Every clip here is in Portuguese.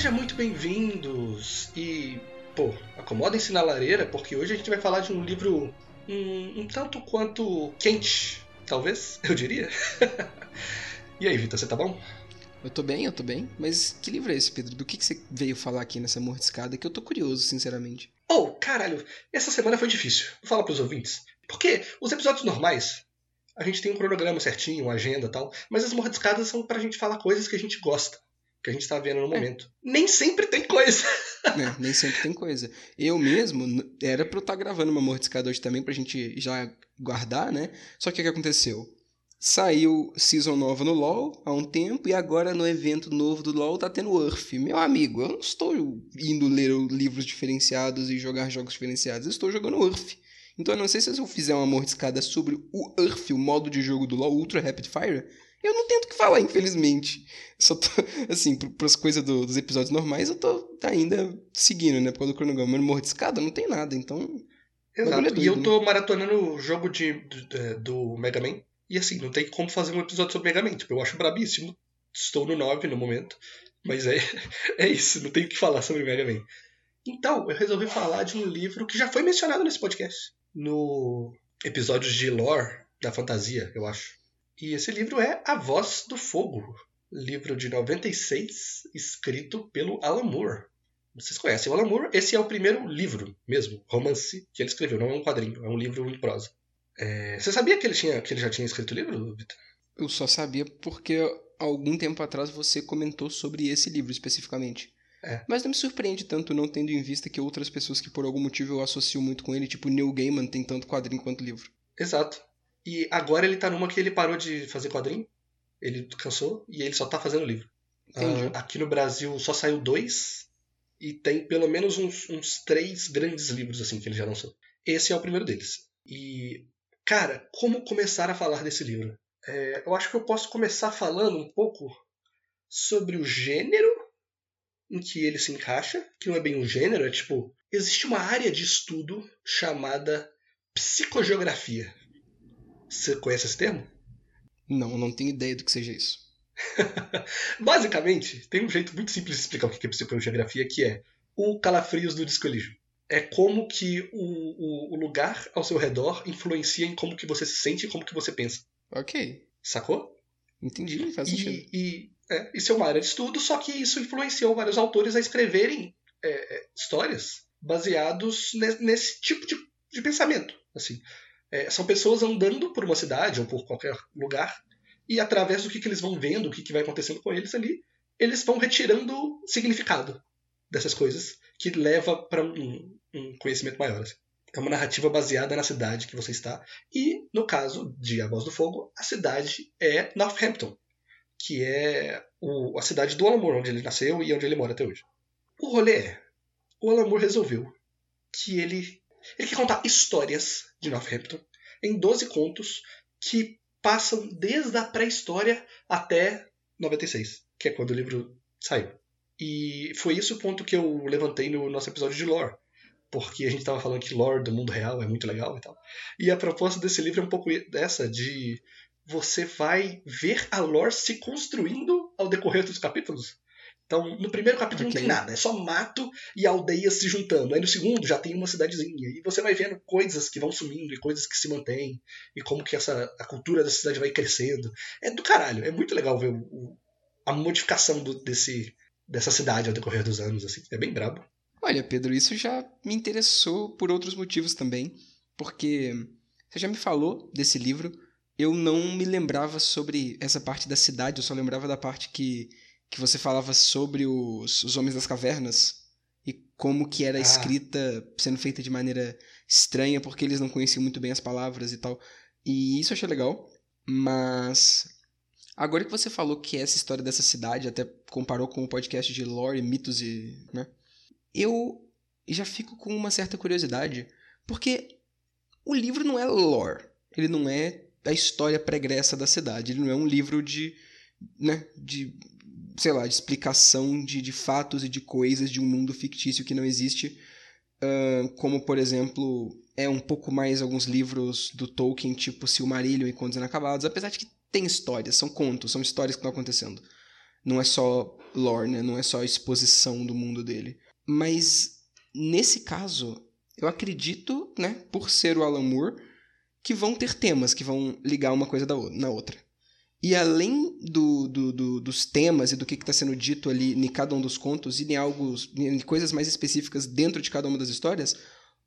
Sejam muito bem-vindos e, pô, acomodem-se na lareira porque hoje a gente vai falar de um livro um, um tanto quanto quente, talvez, eu diria. e aí, Vitor, você tá bom? Eu tô bem, eu tô bem. Mas que livro é esse, Pedro? Do que, que você veio falar aqui nessa mordiscada? Que eu tô curioso, sinceramente. Oh, caralho, essa semana foi difícil. Vou falar pros ouvintes. Porque os episódios normais, a gente tem um cronograma certinho, uma agenda e tal, mas as mordiscadas são pra gente falar coisas que a gente gosta que a gente tá vendo no é. momento. Nem sempre tem coisa. É, nem sempre tem coisa. Eu mesmo, era pra eu estar tá gravando uma mordiscada hoje também, pra gente já guardar, né? Só que o que aconteceu? Saiu Season nova no LoL há um tempo e agora no evento novo do LoL tá tendo Earth. Meu amigo, eu não estou indo ler livros diferenciados e jogar jogos diferenciados, eu estou jogando Earth. Então eu não sei se eu fizer uma mordiscada sobre o Earth, o modo de jogo do LoL Ultra Rapid Fire, eu não tento que falar, infelizmente. Só tô, assim, para as coisas do, dos episódios normais, eu tô ainda seguindo, né? Por causa do cronograma. Mas morro de escada não tem nada, então. Exato. É e eu tô maratonando o jogo de, do, do Mega Man. E assim, não tem como fazer um episódio sobre Mega Man. Tipo, eu acho brabíssimo. Estou no 9 no momento. Mas é, é isso, não tenho o que falar sobre Mega Man. Então, eu resolvi falar de um livro que já foi mencionado nesse podcast. No episódio de lore da fantasia, eu acho. E esse livro é A Voz do Fogo, livro de 96, escrito pelo Alan Moore. Vocês conhecem o Alan Moore? Esse é o primeiro livro mesmo, romance, que ele escreveu, não é um quadrinho, é um livro em prosa. É... Você sabia que ele, tinha, que ele já tinha escrito o livro, Vitor? Eu só sabia porque algum tempo atrás você comentou sobre esse livro especificamente. É. Mas não me surpreende tanto não tendo em vista que outras pessoas que por algum motivo eu associo muito com ele, tipo Neil Gaiman, tem tanto quadrinho quanto livro. Exato. E agora ele tá numa que ele parou de fazer quadrinho. Ele cansou e ele só tá fazendo livro. Uh, aqui no Brasil só saiu dois. E tem pelo menos uns, uns três grandes livros assim que ele já lançou. Esse é o primeiro deles. E, cara, como começar a falar desse livro? É, eu acho que eu posso começar falando um pouco sobre o gênero em que ele se encaixa, que não é bem um gênero, é tipo, existe uma área de estudo chamada psicogeografia. Você conhece esse termo? Não, não tenho ideia do que seja isso. Basicamente, tem um jeito muito simples de explicar o que é psicogeografia, que é o calafrios do disco É como que o, o, o, lugar ao seu redor influencia em como que você se sente e como que você pensa. Ok. Sacou? Entendi, faz sentido. E, é, isso é uma área de estudo, só que isso influenciou vários autores a escreverem é, é histórias baseados nesse, nesse tipo de, de pensamento. Assim, é, são pessoas andando por uma cidade ou por qualquer lugar e através do que, que eles vão vendo, o que, que vai acontecendo com eles ali, eles vão retirando significado dessas coisas que leva para um, um, conhecimento maior. Assim. É uma narrativa baseada na cidade que você está e, no caso de A Voz do Fogo, a cidade é Northampton, que é o, a cidade do Alan Moore, onde ele nasceu e onde ele mora até hoje. O rolê é, o Alan Moore resolveu que ele ele quer contar histórias de Northampton em 12 contos que passam desde a pré-história até 96, que é quando o livro saiu. E foi esse o ponto que eu levantei no nosso episódio de lore, porque a gente estava falando que lore do mundo real é muito legal e tal. E a proposta desse livro é um pouco dessa, de você vai ver a lore se construindo ao decorrer dos capítulos. Então, no primeiro capítulo não tem nada, é só mato e aldeias se juntando. Aí no segundo já tem uma cidadezinha. E você vai vendo coisas que vão sumindo e coisas que se mantêm. E como que essa, a cultura da cidade vai crescendo. É do caralho, é muito legal ver o, o, a modificação do, desse, dessa cidade ao decorrer dos anos. assim É bem brabo. Olha, Pedro, isso já me interessou por outros motivos também. Porque você já me falou desse livro, eu não me lembrava sobre essa parte da cidade, eu só lembrava da parte que que você falava sobre os, os Homens das Cavernas e como que era ah. escrita sendo feita de maneira estranha porque eles não conheciam muito bem as palavras e tal. E isso eu achei legal, mas agora que você falou que essa história dessa cidade até comparou com o podcast de lore, mitos e, né? Eu já fico com uma certa curiosidade, porque o livro não é lore, ele não é a história pregressa da cidade, ele não é um livro de, né, de sei lá, de explicação de, de fatos e de coisas de um mundo fictício que não existe. Uh, como, por exemplo, é um pouco mais alguns livros do Tolkien, tipo Silmarillion e Contos Inacabados, apesar de que tem histórias, são contos, são histórias que estão acontecendo. Não é só lore, né? Não é só exposição do mundo dele. Mas nesse caso, eu acredito, né, por ser o Alan Moore, que vão ter temas que vão ligar uma coisa na outra. E além do, do, do, dos temas e do que está sendo dito ali em cada um dos contos e em, algo, em coisas mais específicas dentro de cada uma das histórias,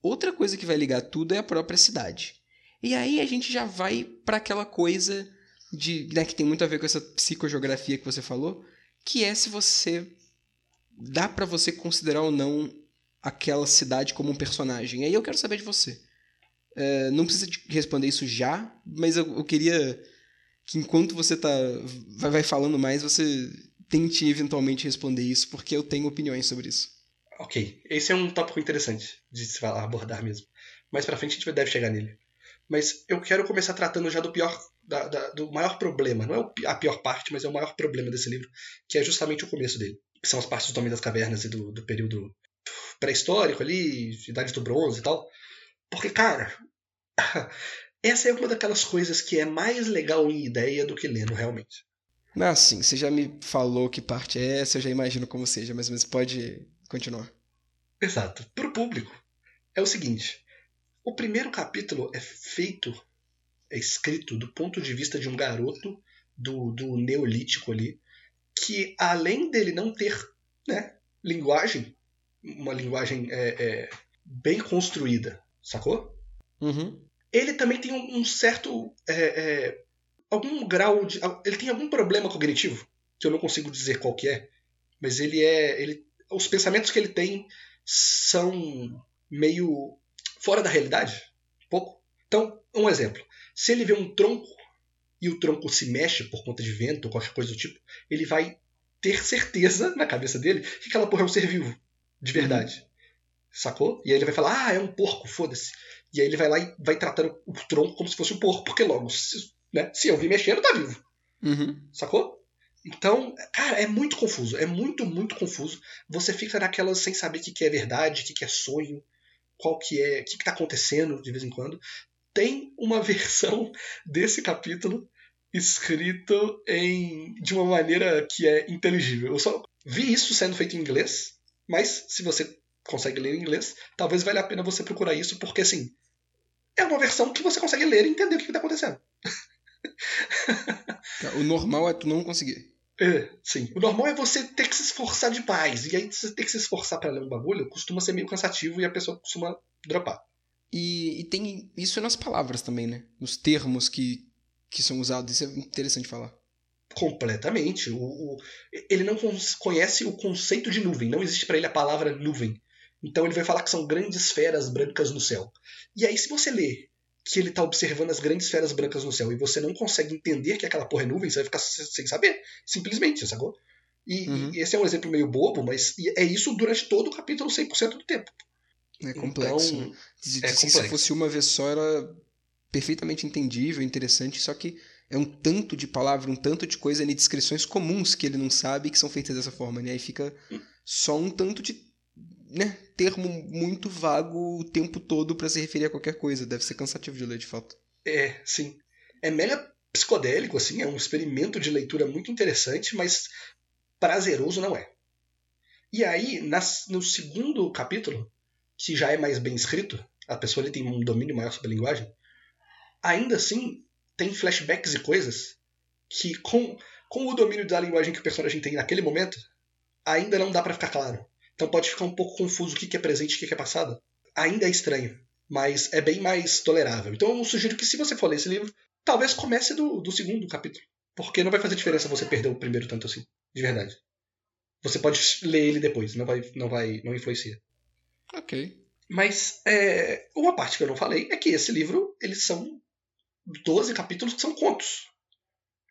outra coisa que vai ligar tudo é a própria cidade. E aí a gente já vai para aquela coisa de né, que tem muito a ver com essa psicogeografia que você falou, que é se você dá para você considerar ou não aquela cidade como um personagem. E aí eu quero saber de você. É, não precisa responder isso já, mas eu, eu queria que enquanto você tá vai, falando mais, você tente eventualmente responder isso, porque eu tenho opiniões sobre isso. Ok, esse é um tópico interessante de se falar, abordar mesmo. Mais pra frente a gente deve chegar nele. Mas eu quero começar tratando já do pior, da, da, do maior problema. Não é a pior parte, mas é o maior problema desse livro, que é justamente o começo dele. Que são as partes do Homem das Cavernas e do, do período pré-histórico ali, Idade do Bronze e tal. Porque, cara, essa é uma daquelas coisas que é mais legal em ideia do que lendo realmente. Ah, sim, você já me falou que parte é essa, eu já imagino como seja, mas, mas pode continuar. Exato. Para o público, é o seguinte: o primeiro capítulo é feito, é escrito do ponto de vista de um garoto do, do Neolítico ali, que além dele não ter né, linguagem, uma linguagem é, é, bem construída, sacou? Uhum ele também tem um, certo. É, é, algum grau de. Ele tem algum problema cognitivo, que eu não consigo dizer qual que é. Mas ele é. Ele, os pensamentos que ele tem são meio fora da realidade. Um pouco. Então, um exemplo. Se ele vê um tronco e o tronco se mexe por conta de vento ou qualquer coisa do tipo, ele vai ter certeza na cabeça dele que aquela porra é um ser vivo. De verdade. Uhum. Sacou? E aí ele vai falar, ah, é um porco, foda-se. E aí ele vai lá e vai tratando o tronco como se fosse um porco, porque logo, se, né, se eu vi mexendo, tá vivo. Uhum. Sacou? Então, cara, é muito confuso. É muito, muito confuso. Você fica naquelas sem saber o que, é verdade, o que, é sonho, qual que é, o que, que tá acontecendo de vez em quando. Tem uma versão desse capítulo escrito em de uma maneira que é inteligível. Eu só vi isso sendo feito em inglês, mas se você consegue ler em inglês, talvez valha a pena você procurar isso, porque assim, é uma versão que você consegue ler e entender o que está acontecendo. o normal é tu não conseguir. É, sim. O normal é você ter que se esforçar demais. E aí você ter que se esforçar para ler um bagulho costuma ser meio cansativo e a pessoa costuma dropar. E, e tem isso nas palavras também, né? Nos termos que, que são usados. Isso é interessante falar. Completamente. O, o, ele não conhece o conceito de nuvem. Não existe para ele a palavra nuvem. Então ele vai falar que são grandes esferas brancas no céu. E aí, se você lê que ele está observando as grandes esferas brancas no céu e você não consegue entender que aquela porra é nuvem, você vai ficar sem saber. Simplesmente, sacou? E, uhum. e esse é um exemplo meio bobo, mas é isso durante todo o capítulo 100% do tempo. É complexo. Então, se, é complexo. se fosse uma vez só, era perfeitamente entendível, interessante, só que é um tanto de palavra, um tanto de coisa de descrições comuns que ele não sabe que são feitas dessa forma, né? Aí fica só um tanto de né, termo muito vago o tempo todo para se referir a qualquer coisa. Deve ser cansativo de ler, de fato. É, sim. É mega psicodélico, assim, é um experimento de leitura muito interessante, mas prazeroso não é. E aí, nas, no segundo capítulo, que já é mais bem escrito, a pessoa tem um domínio maior sobre a linguagem, ainda assim tem flashbacks e coisas que, com, com o domínio da linguagem que o personagem tem naquele momento, ainda não dá para ficar claro. Então pode ficar um pouco confuso o que é presente e o que é passado. Ainda é estranho, mas é bem mais tolerável. Então eu sugiro que se você for ler esse livro, talvez comece do, do segundo capítulo. Porque não vai fazer diferença você perder o primeiro tanto assim. De verdade. Você pode ler ele depois, não vai, não vai, não influencia. Ok. Mas é, uma parte que eu não falei é que esse livro, eles são 12 capítulos que são contos.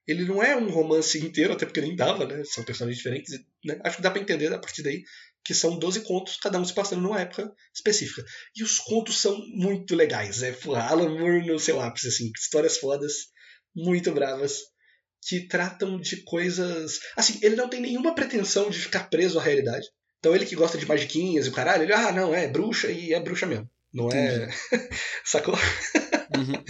Ele não é um romance inteiro, até porque nem dava, né? São personagens diferentes. Né? Acho que dá para entender a partir daí que são 12 contos, cada um se passando numa época específica. E os contos são muito legais. É porra, Alan Moore no seu ápice, assim, histórias fodas, muito bravas, que tratam de coisas. Assim, ele não tem nenhuma pretensão de ficar preso à realidade. Então ele que gosta de magiquinhas e o caralho, ele, ah, não, é bruxa e é bruxa mesmo. Não é. Sacou? Uhum.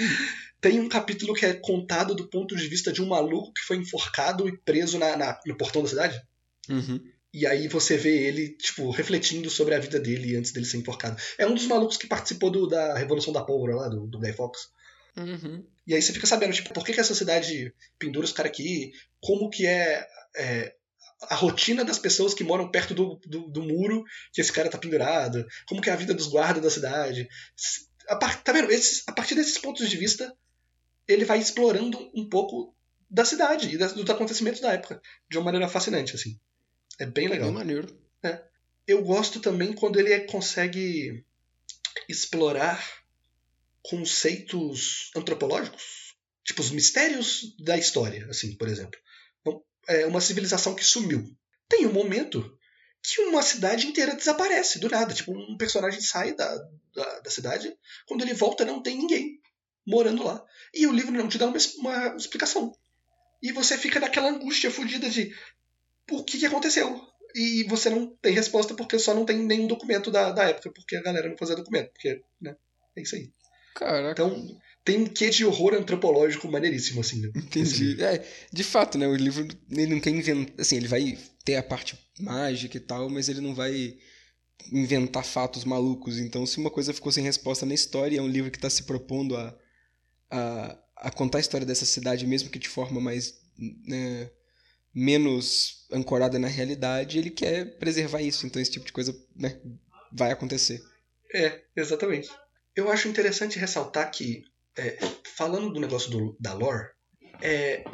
Tem um capítulo que é contado do ponto de vista de um maluco que foi enforcado e preso na, na no portão da cidade. Uhum. E aí você vê ele, tipo, refletindo sobre a vida dele antes dele ser enforcado. É um dos malucos que participou do, da Revolução da Pólvora lá, do, do Guy Fawkes. Uhum. E aí você fica sabendo, tipo, por que, que essa cidade pendura os caras aqui, como que é, é, a rotina das pessoas que moram perto do, do, do, muro que esse cara tá pendurado, como que é a vida dos guardas da cidade. A, tá vendo? Esses, a partir desses pontos de vista, ele vai explorando um pouco da cidade e dos acontecimentos da época, de uma maneira fascinante, assim. É bem legal. Bem maneiro. É. Eu gosto também quando ele consegue explorar conceitos antropológicos, tipo os mistérios da história, assim, por exemplo. É uma civilização que sumiu. Tem um momento que uma cidade inteira desaparece do nada. Tipo, um personagem sai da, da, da cidade, quando ele volta não tem ninguém morando lá. E o livro não te dá uma, uma explicação. E você fica naquela angústia fodida de o que, que aconteceu? E você não tem resposta porque só não tem nenhum documento da, da época, porque a galera não fazia documento, porque, né? É isso aí. Caraca. Então, tem um quê de horror antropológico maneiríssimo, assim, né? Entendi. É, de fato, né? O livro, ele não quer inventar. Assim, ele vai ter a parte mágica e tal, mas ele não vai inventar fatos malucos. Então, se uma coisa ficou sem resposta na história, é um livro que está se propondo a, a, a, contar a história dessa cidade, mesmo que de forma mais. Né, menos ancorada na realidade, ele quer preservar isso. Então, esse tipo de coisa né, vai acontecer. É, exatamente. Eu acho interessante ressaltar que, é, falando do negócio do, da lore, é,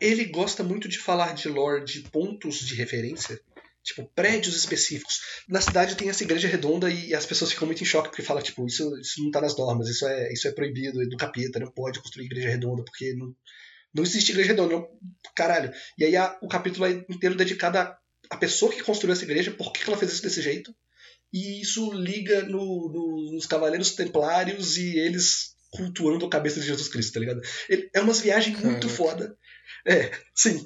ele gosta muito de falar de lore de pontos de referência, tipo prédios específicos. Na cidade tem essa igreja redonda e as pessoas ficam muito em choque porque fala tipo isso, isso não tá nas normas, isso é isso é proibido, é do capeta, não pode construir igreja redonda porque não, não existe igreja redonda, não, caralho. E aí a, o capítulo é inteiro dedicado à, à pessoa que construiu essa igreja, por que ela fez isso desse jeito e isso liga no, no, nos Cavaleiros Templários e eles cultuando a cabeça de Jesus Cristo, tá ligado? Ele, é umas viagens muito foda. É, sim.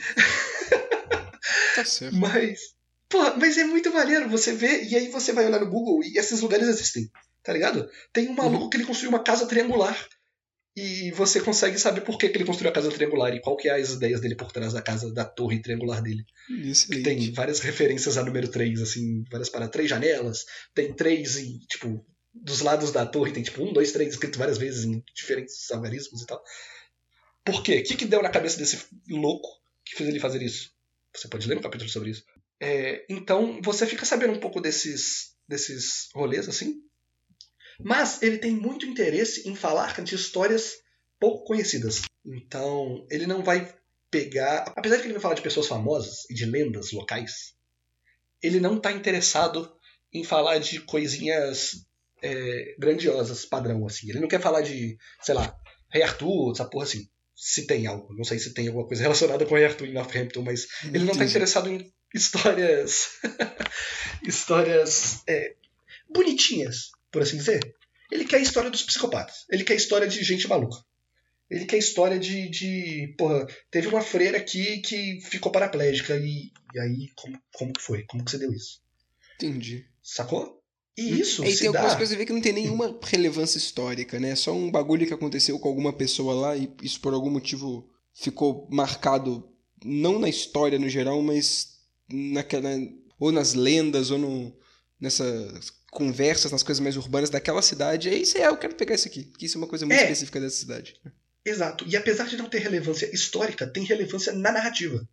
Tá certo. Mas, pô, mas é muito maneiro você ver, e aí você vai olhar no Google e esses lugares existem, tá ligado? Tem um maluco uhum. que ele construiu uma casa triangular e você consegue saber por que, que ele construiu a casa triangular e qual que é as ideias dele por trás da casa, da torre triangular dele. Excelente. Tem várias referências a número 3, assim, várias para três janelas, tem três e, tipo, dos lados da torre tem tipo um, dois, três escrito várias vezes em diferentes algarismos e tal. Por quê? O que, que deu na cabeça desse louco que fez ele fazer isso? Você pode ler um capítulo sobre isso. É, então, você fica sabendo um pouco desses, desses rolês, assim, mas ele tem muito interesse em falar de histórias pouco conhecidas. Então, ele não vai pegar. Apesar de que ele vai falar de pessoas famosas e de lendas locais, ele não está interessado em falar de coisinhas é, grandiosas, padrão, assim. Ele não quer falar de, sei lá, Rei Arthur, essa porra assim. Se tem algo. Não sei se tem alguma coisa relacionada com Rei Arthur em Northampton, mas ele não está interessado em histórias. histórias é, bonitinhas por assim dizer. Ele quer a história dos psicopatas. Ele quer a história de gente maluca. Ele quer a história de. de porra, teve uma freira aqui que ficou paraplégica. E, e aí, como, como que foi? Como que você deu isso? Entendi. Sacou? E hum. isso. E tem dá... algumas coisas a ver que não tem nenhuma relevância histórica, né? É só um bagulho que aconteceu com alguma pessoa lá e isso por algum motivo ficou marcado, não na história no geral, mas naquela. ou nas lendas, ou no, nessa conversas nas coisas mais urbanas daquela cidade. É isso aí, eu quero pegar isso aqui, porque isso é uma coisa muito é. específica dessa cidade. Exato. E apesar de não ter relevância histórica, tem relevância na narrativa.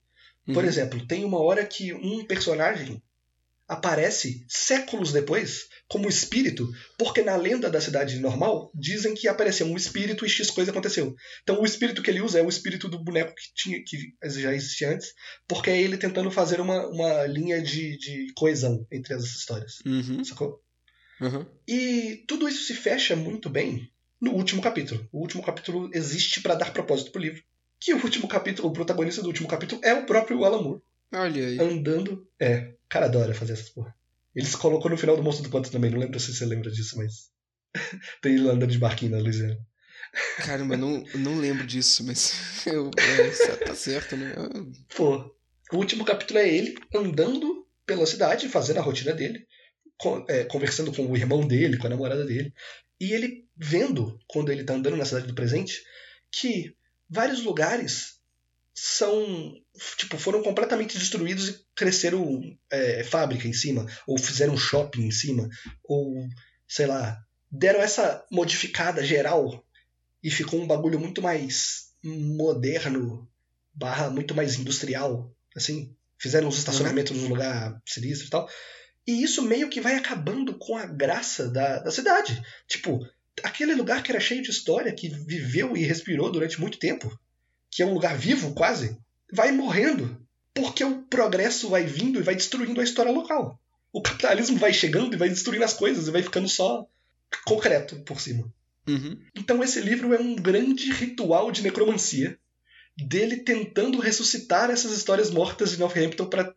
Por uhum. exemplo, tem uma hora que um personagem aparece séculos depois como espírito, porque na lenda da cidade normal dizem que apareceu um espírito e X coisa aconteceu. Então o espírito que ele usa é o espírito do boneco que tinha que já existia antes, porque é ele tentando fazer uma, uma linha de, de coesão entre as histórias. Uhum. Sacou? Uhum. E tudo isso se fecha muito bem no último capítulo. O último capítulo existe para dar propósito pro livro. Que o último capítulo, o protagonista do último capítulo é o próprio Alan Moore. Olha aí. Andando. É, cara adora fazer essas porra. Ele se colocou no final do Monstro do Pântano também, não lembro se você lembra disso, mas. Tem ele andando de barquinho na Louisiana. Caramba, não, não lembro disso, mas. Eu, é, tá certo, né? Pô, o último capítulo é ele andando pela cidade, fazendo a rotina dele conversando com o irmão dele, com a namorada dele, e ele vendo, quando ele está andando na cidade do presente, que vários lugares são tipo foram completamente destruídos e cresceram é, fábrica em cima ou fizeram shopping em cima ou sei lá deram essa modificada geral e ficou um bagulho muito mais moderno barra muito mais industrial assim fizeram os estacionamentos uhum. lugar sinistro e tal e isso meio que vai acabando com a graça da, da cidade tipo aquele lugar que era cheio de história que viveu e respirou durante muito tempo que é um lugar vivo quase, vai morrendo. Porque o progresso vai vindo e vai destruindo a história local. O capitalismo vai chegando e vai destruindo as coisas e vai ficando só concreto por cima. Uhum. Então esse livro é um grande ritual de necromancia dele tentando ressuscitar essas histórias mortas de Northampton para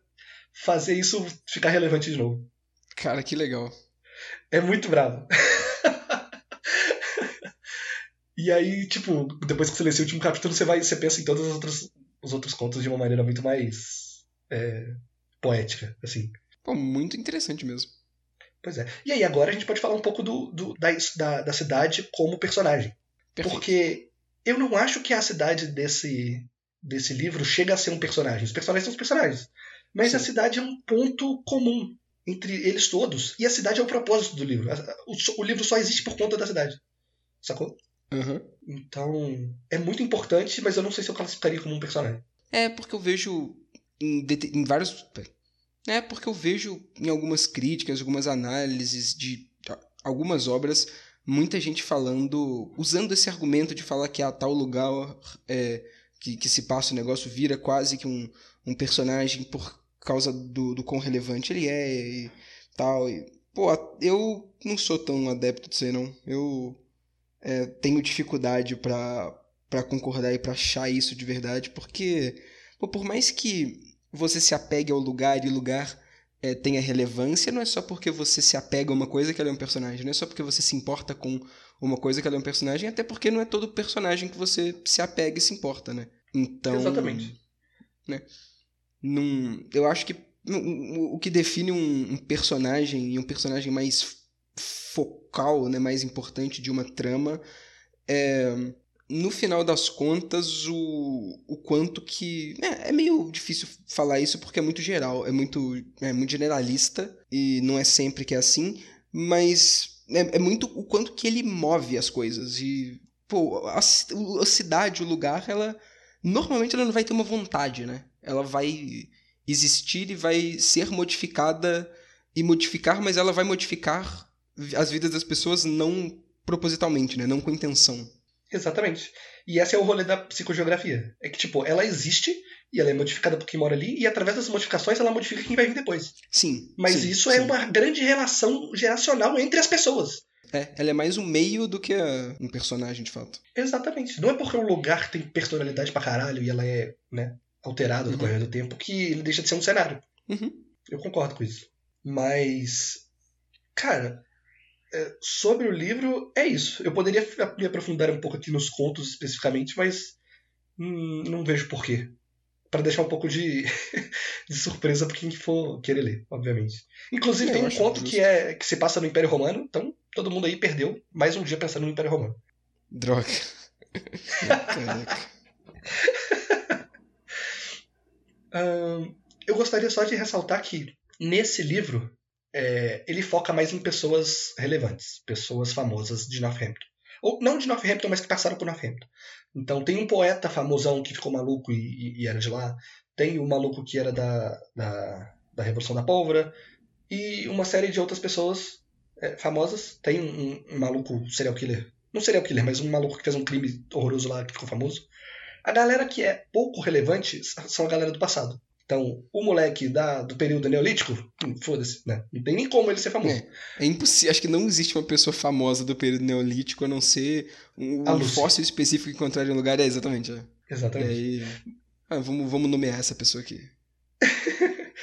fazer isso ficar relevante de novo. Cara, que legal. É muito bravo. E aí, tipo, depois que você lê esse último capítulo, você vai, você pensa em todos os outros, os outros contos de uma maneira muito mais é, poética, assim. Pô, muito interessante mesmo. Pois é. E aí, agora a gente pode falar um pouco do, do da, da cidade como personagem. Perfeito. Porque eu não acho que a cidade desse, desse livro chega a ser um personagem. Os personagens são os personagens. Mas Sim. a cidade é um ponto comum entre eles todos. E a cidade é o propósito do livro. O, o livro só existe por conta da cidade. Sacou? Uhum. Então, é muito importante, mas eu não sei se eu classificaria como um personagem. É, porque eu vejo em, em vários. É, porque eu vejo em algumas críticas, algumas análises de algumas obras, muita gente falando, usando esse argumento de falar que a tal lugar é, que, que se passa o negócio vira quase que um, um personagem por causa do, do quão relevante ele é e tal. E, pô, eu não sou tão adepto disso aí, não. Eu é, tenho dificuldade para concordar e para achar isso de verdade, porque pô, por mais que você se apegue ao lugar e o lugar é, tenha relevância, não é só porque você se apega a uma coisa que ela é um personagem, não é só porque você se importa com uma coisa que ela é um personagem, até porque não é todo personagem que você se apega e se importa, né? Então. Exatamente. Né? Num, eu acho que o que define um, um personagem e um personagem mais focal, né, mais importante de uma trama, é, no final das contas, o, o quanto que. É, é, meio difícil falar isso porque é muito geral, é muito, é muito generalista e não é sempre que é assim, mas é, é muito o quanto que ele move as coisas. E, pô, a, a cidade, o lugar, ela. Normalmente ela não vai ter uma vontade, né? Ela vai existir e vai ser modificada e modificar, mas ela vai modificar as vidas das pessoas não propositalmente, né? Não com intenção. Exatamente. E esse é o rolê da psicogeografia. É que, tipo, ela existe e ela é modificada por quem mora ali, e através das modificações ela modifica quem vai vir depois. Sim. Mas sim, isso é sim. é uma grande relação geracional entre as pessoas. É, ela é mais um meio do que um personagem, de fato. Exatamente. Não é porque um lugar tem personalidade pra caralho e ela é, né, alterada no Uhum. correr do tempo que ele deixa de ser um cenário. Uhum. Eu concordo com isso. Mas, cara, é, sobre o livro, é isso. Eu poderia me aprofundar um pouco aqui nos contos especificamente, mas hum, não vejo porquê. Para deixar um pouco de, de surpresa para quem for querer ler, obviamente. Inclusive, É, tem um conto justo. que, é, que se passa no Império Romano, então todo mundo aí perdeu mais um dia pensando no Império Romano. Droga. Caraca. Eu gostaria só de ressaltar que nesse livro é, ele foca mais em pessoas relevantes, pessoas famosas de Northampton. Ou não de Northampton, mas que passaram por Northampton. Então tem um poeta famosão que ficou maluco e, e- e era de lá. Tem o maluco que era da, da, da Revolução da Pólvora. E uma série de outras pessoas é, famosas. Tem um, um- um maluco serial killer. Não serial killer, mas um maluco que fez um crime horroroso lá que ficou famoso. A galera que é pouco relevante são a galera do passado. Então, o moleque da, do período neolítico, hum, foda-se, né? Não tem nem como ele ser famoso. É, é impossível. Acho que não existe uma pessoa famosa do período neolítico a não ser um, um fóssil específico encontrado em um lugar. É, exatamente. É. Exatamente. aí. ah, vamos, vamos nomear essa pessoa aqui.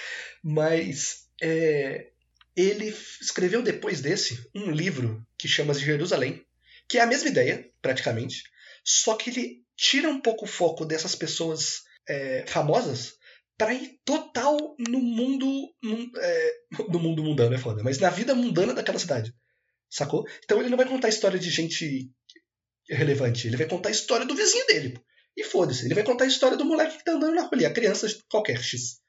Mas é, ele escreveu depois desse um livro que chama de Jerusalém, que é a mesma ideia, praticamente, só que ele tira um pouco o foco dessas pessoas é, famosas para ir total no mundo num- é, no mundo mundano é foda, mas na vida mundana daquela cidade, sacou? Então ele não vai contar a história de gente relevante, ele vai contar a história do vizinho dele. E foda-se, ele vai contar a história do moleque que tá andando na rua ali, a criança qualquer X.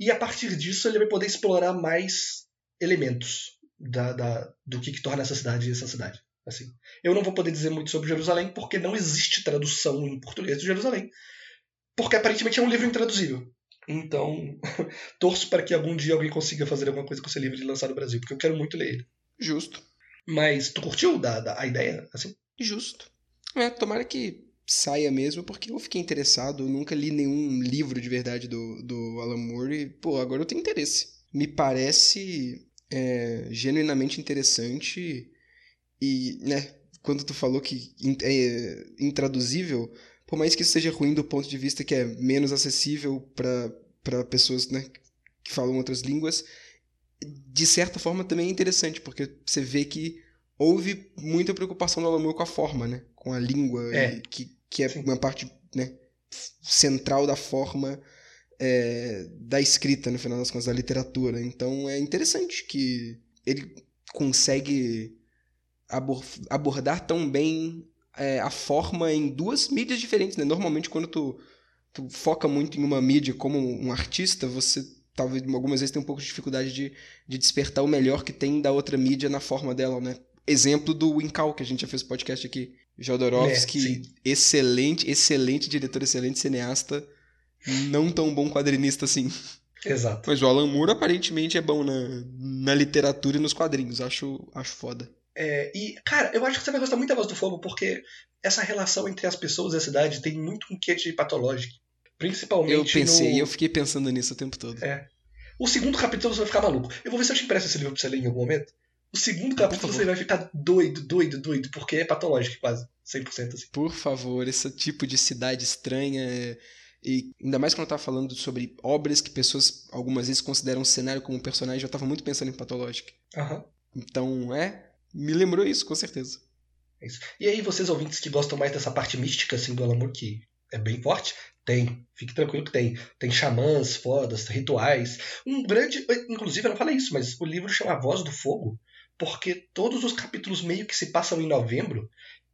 E a partir disso ele vai poder explorar mais elementos da, da, do que, que torna essa cidade essa cidade. Assim, eu não vou poder dizer muito sobre Jerusalém porque não existe tradução em português de Jerusalém, porque aparentemente é um livro intraduzível. Então, torço para que algum dia alguém consiga fazer alguma coisa com esse livro e lançar no Brasil, porque eu quero muito ler ele. Justo. Mas tu curtiu da, da, a ideia, assim? Justo. É, tomara que saia mesmo, porque eu fiquei interessado. Eu nunca li nenhum livro de verdade do, do Alan Moore e, pô, agora eu tenho interesse. Me parece é, genuinamente interessante e, né, quando tu falou que é intraduzível, por mais que isso seja ruim do ponto de vista que é menos acessível para pessoas né, que falam outras línguas, de certa forma também é interessante, porque você vê que houve muita preocupação do Alamur com a forma, né? Com a língua, é. que, que é Sim. uma parte né, central da forma é, da escrita, no final das contas, da literatura. Então é interessante que ele consegue abordar tão bem é, a forma em duas mídias diferentes, né? Normalmente, quando tu, tu foca muito em uma mídia como um artista, você talvez algumas vezes tem um pouco de dificuldade de, de despertar o melhor que tem da outra mídia na forma dela, né? Exemplo do Winkal, que a gente já fez podcast aqui. Jodorowsky, é, excelente, excelente diretor, excelente cineasta, não tão bom quadrinista assim. Exato. Mas o Alan Moore aparentemente é bom na, na literatura e nos quadrinhos, acho, acho foda. É, e, cara, eu acho que você vai gostar muito da Voz do Fogo, porque essa relação entre as pessoas e a cidade tem muito um quê de patológico. Principalmente. Eu pensei, no... eu fiquei pensando nisso o tempo todo. É. O segundo capítulo você vai ficar maluco. Eu vou ver se eu te empresto esse livro pra você ler em algum momento. O segundo capítulo você vai ficar doido, doido, doido, porque é patológico quase. 100% assim. Por favor, esse tipo de cidade estranha. E ainda mais quando eu tava falando sobre obras que pessoas algumas vezes consideram o cenário como personagem, eu tava muito pensando em patológico. Uhum. Então, é, me lembrou isso, com certeza. É isso. E aí, vocês ouvintes que gostam mais dessa parte mística assim, do Alamur, que é bem forte, tem. Fique tranquilo que tem. Tem xamãs fodas, rituais. Um grande. Inclusive, eu não falei isso, mas o livro chama A Voz do Fogo, porque todos os capítulos meio que se passam em novembro.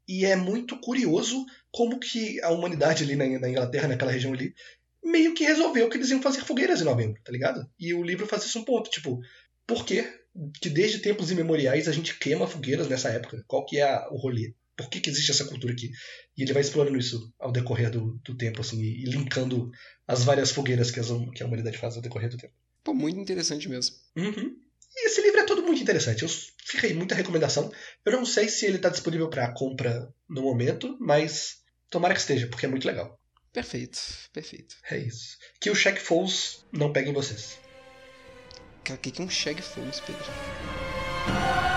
E é muito curioso como que a humanidade ali na, Inglaterra, naquela região ali, meio que resolveu que eles iam fazer fogueiras em novembro, tá ligado? E o livro faz isso um ponto, tipo, por quê? Que desde tempos imemoriais a gente queima fogueiras nessa época. Qual que é o rolê? Por que, que existe essa cultura aqui? E ele vai explorando isso ao decorrer do, do tempo, assim, e linkando as várias fogueiras que, as, que a humanidade faz ao decorrer do tempo. Pô, muito interessante mesmo. Uhum. E esse livro é todo muito interessante. Eu fiquei muita recomendação. Eu não sei se ele está disponível para compra no momento, mas tomara que esteja, porque é muito legal. Perfeito, perfeito. É isso. Que o Check Falls não pegue em vocês. Cara, o que é um Shag Falls, Pedro?